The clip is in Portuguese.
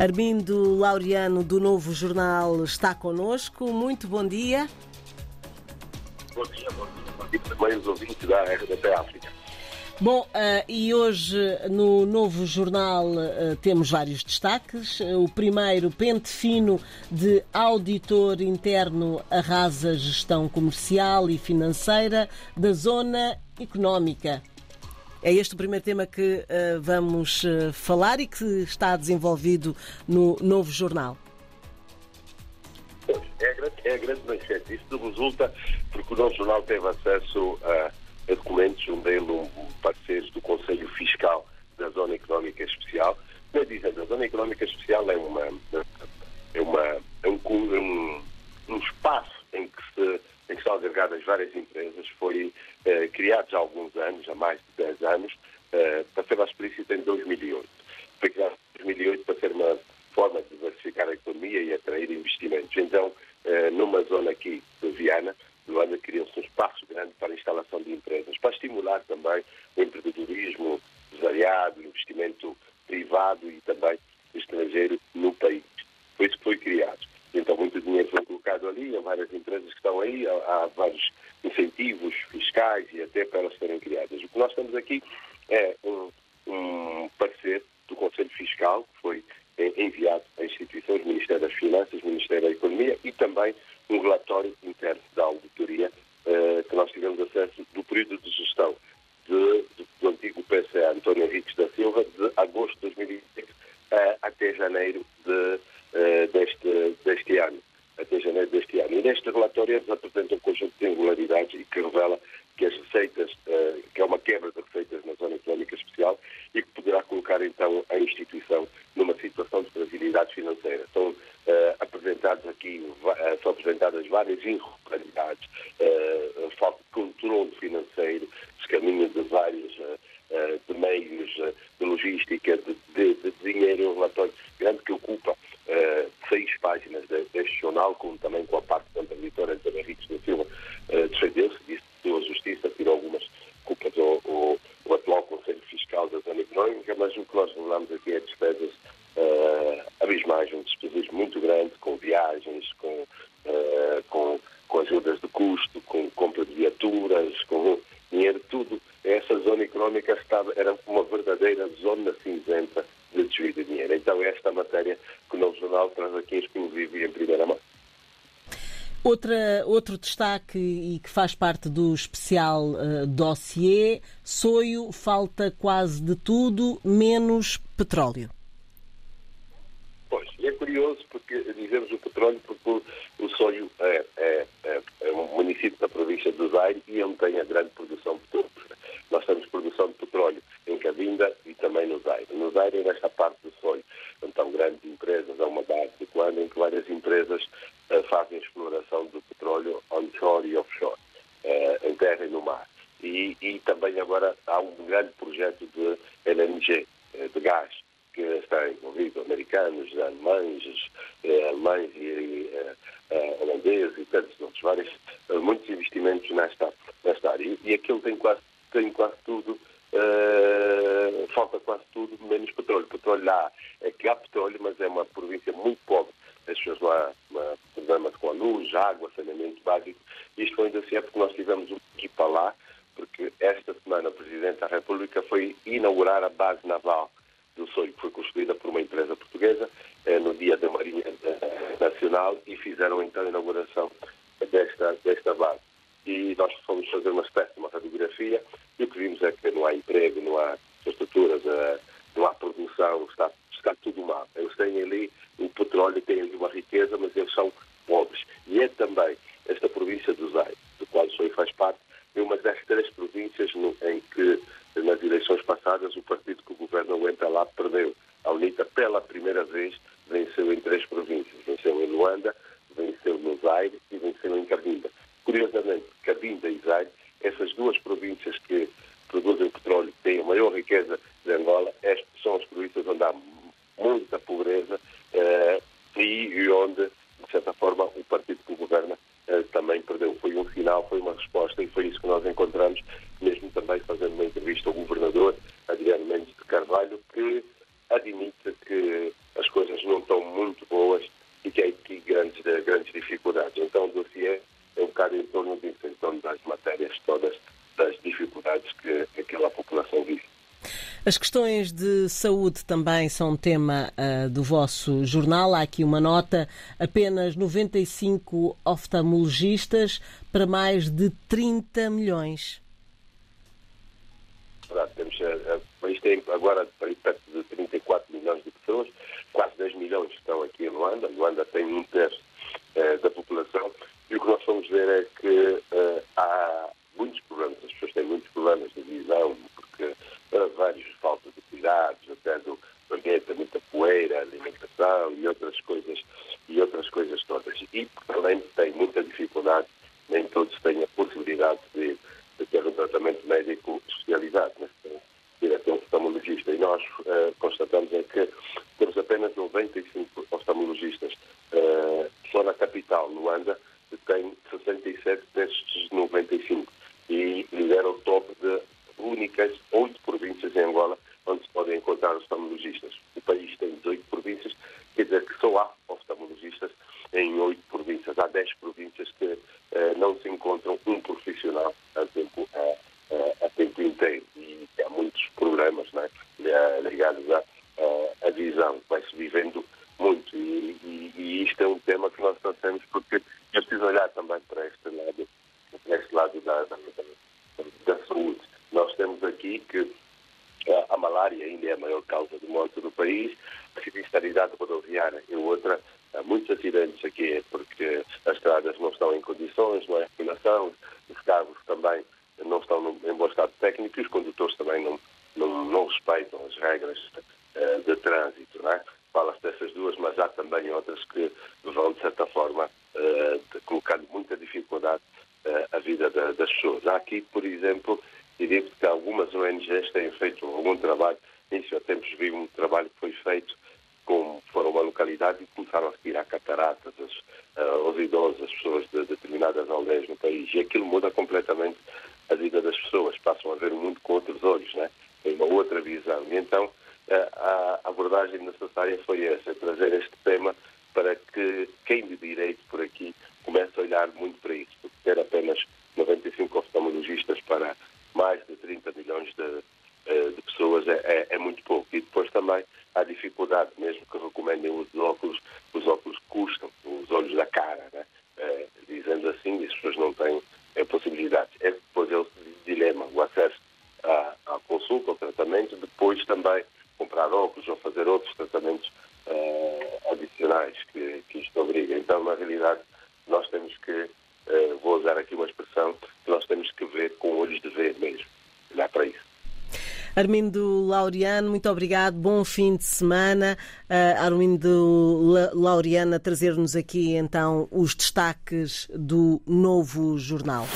Armindo Laureano, do Novo Jornal, está connosco. Muito bom dia. Bom dia, bom dia. Bom dia também os ouvintes da RDP África. Bom, uh, e hoje no novo jornal uh, temos vários destaques. Uh, o primeiro, pente fino de auditor interno arrasa gestão comercial e financeira da zona económica. É este o primeiro tema que vamos falar e que está desenvolvido no novo jornal. É a grande, é a grande manchete. Isto resulta porque o novo jornal teve acesso a a documentos, um deles um parceiro do Conselho Fiscal da Zona Económica Especial. Como dizendo, a Zona Económica Especial é, uma, é, uma, é um, um, um agregadas várias empresas, foi eh, criado há alguns anos, há mais de 10 anos, eh, para ser mais explícito em 2008. Foi criado em 2008 para ser uma forma de diversificar a economia e atrair investimentos. Então, eh, numa zona aqui de Viana, Luanda criou-se um espaço grande para a instalação de empresas, para estimular também o empreendedorismo variado, investimento privado e também estrangeiro no país. Foi isso que foi criado. Então, muito dinheiro foi colocado ali, há várias empresas que estão aí, há, há vários incentivos fiscais e até para elas serem criadas. O que nós estamos aqui é um, um parecer do Conselho Fiscal, que foi enviado a instituições, Ministério das Finanças, Ministério da Economia e também um relatório interno da auditoria eh, que nós tivemos acesso do período de, de, do antigo PCA António Henriques da Silva de agosto de 2006 eh, até janeiro de, eh, deste, deste ano. Até janeiro E neste relatório eles apresentam um conjunto de irregularidades e que revela que as receitas, que é uma quebra de receitas na zona económica especial e que poderá colocar então a instituição numa situação de fragilidade financeira. São apresentados aqui, são apresentadas várias irregularidades, falta de controle financeiro, descaminho de vários de meios de logística, de dinheiro, um relatório grande que ocupa seis páginas deste jornal, como também com a parte da Vitória Antônio Henriques da Silva defendeu-se, disse que a Justiça tirou algumas culpas ao, ao, ao atual Conselho Fiscal da Zona Económica, mas o que nós revelamos aqui é despesas uh, abismais, um despesas muito grande, com viagens, com, uh, com, com ajudas de custo, com compra de viaturas, com dinheiro, tudo. Essa zona económica estava, era uma verdadeira zona cinzenta de desvio de dinheiro. Então, esta matéria que o Novo Jornal traz aqui exclusivo e em primeira mão. Outra, outro destaque e que faz parte do especial uh, dossiê, Soio falta quase de tudo, menos petróleo. Curioso porque dizemos o petróleo porque o, o Soio é, é, é, é, um município da província do Zaire e onde tem a grande produção de petróleo. Nós temos produção de petróleo em Cabinda e também no Zaire. No Zaire é nesta parte do Soio. Então, grandes empresas, há uma base de quando em que várias empresas uh, fazem exploração do petróleo onshore e offshore, uh, em terra e no mar. E, e, também agora há um grande projeto de LNG, uh, de gás, está envolvido americanos, alemães, alemães e holandeses e tantos outros, vários, muitos investimentos nesta, nesta área. E aquilo tem quase, tem quase tudo Uh, falta quase tudo, menos petróleo. Petróleo lá é que há petróleo, mas é uma província muito pobre. As pessoas lá, há problemas com a luz, água, saneamento básico. Isto ainda assim é porque nós tivemos uma equipa lá, porque esta semana o Presidente da República foi inaugurar a base naval do Sonho, foi construída por uma empresa portuguesa eh, no dia da Marinha Nacional e fizeram então a inauguração desta, desta base. E nós fomos fazer uma espécie de uma radiografia e o que vimos é que não há emprego, não há estruturas, não há produção, está, está tudo mal. Eles têm ali o petróleo, têm ali uma riqueza, mas eles são pobres. E é também esta província do Zaire, do qual o Sonho faz parte, é uma das três províncias no, em que, nas eleições passadas, o partido que o governo aguenta lá perdeu. A UNITA, pela primeira vez, venceu em três províncias. Venceu em Luanda, venceu no Zaire e venceu em Cabinda. Curiosamente, Cabinda e Zaire, essas duas províncias que produzem petróleo, têm a maior riqueza de Angola, são as províncias onde há muita pobreza eh, e onde, de certa forma, o partido que governa eh, também perdeu. Foi um sinal, foi uma resposta e foi isso que nós encontramos, mesmo também fazendo uma entrevista ao governador Adriano Mendes de Carvalho, que admite que as coisas não estão muito boas e que há aqui grandes, eh, grandes dificuldades. Então, o dossiê é um bocado em torno disso. As questões de saúde também são tema uh, do vosso jornal. Há aqui uma nota: apenas 95 oftalmologistas para mais de 30 milhões. Verdade, temos, uh, o país tem agora perto de 34 milhões de pessoas, quase 10 milhões estão aqui em Luanda. Luanda tem um terço da população e o que nós vamos ver é que há muitos problemas, as pessoas têm muitos problemas de visão, vários falta de cuidados, até do ambiente, muita poeira, alimentação e outras coisas, e outras coisas todas. E além tem muita dificuldade, nem todos têm a possibilidade de, de ter um tratamento médico especializado, né? ir até um oftalmologista. E nós uh, constatamos é que temos apenas 95 oftalmologistas. Uh, só na capital, Luanda, tem 67 destes 95 e lidera o top de únicas oito províncias em Angola onde se podem encontrar oftalmologistas. O país tem 18 províncias, quer dizer que só há oftalmologistas em oito províncias. Há dez províncias que eh, não se encontram um profissional a tempo, a, a, tempo inteiro. E há muitos problemas né, ligados à, à visão. Vai-se vivendo muito. E, e, e, isto é um tema que nós tratamos porque é preciso olhar também para este lado, para este lado da, da, da saúde. Nós temos aqui que a malária ainda é a maior causa de morte do país, a sinistralidade rodoviária é outra. Há muitos acidentes aqui porque as estradas não estão em condições, não é afinação, os carros também não estão em bom estado técnico e os condutores também não, não, não respeitam as regras uh, de trânsito. É? Fala-se dessas duas, mas há também outras que vão, de certa forma, uh, colocando muita dificuldade uh, a vida da, das pessoas. Há aqui, por exemplo, e digo que algumas ONGs têm feito algum trabalho. Nisso há tempos vi um trabalho que foi feito com, foram uma localidade e começaram a a cataratas as, uh, aos idosos, as pessoas de determinadas aldeias no país. E aquilo muda completamente a vida das pessoas. Passam a ver o mundo com outros olhos, né? tem uma outra visão. E então uh, a abordagem necessária foi essa, trazer este tema para que quem de direito por aqui comece a olhar muito para isso, porque ter apenas 95 oftalmologistas para mais de 30 milhões de, eh, de pessoas é, é, é, muito pouco. E depois também há dificuldade, mesmo que recomendem os óculos, os óculos custam, os olhos da cara, né? é, dizendo assim, as pessoas não têm é, possibilidades. É depois é o dilema, acesso à, à, consulta, ao tratamento, depois também comprar óculos ou fazer outros tratamentos eh, adicionais que, que isto obriga. Então, na realidade, nós temos que uh, vou usar aqui uma expressão, que nós temos que ver com olhos de ver mesmo, olhar para isso. Armindo Laureano, muito obrigado, bom fim de semana. Uh, Armindo Laureano a trazer-nos aqui então os destaques do novo jornal.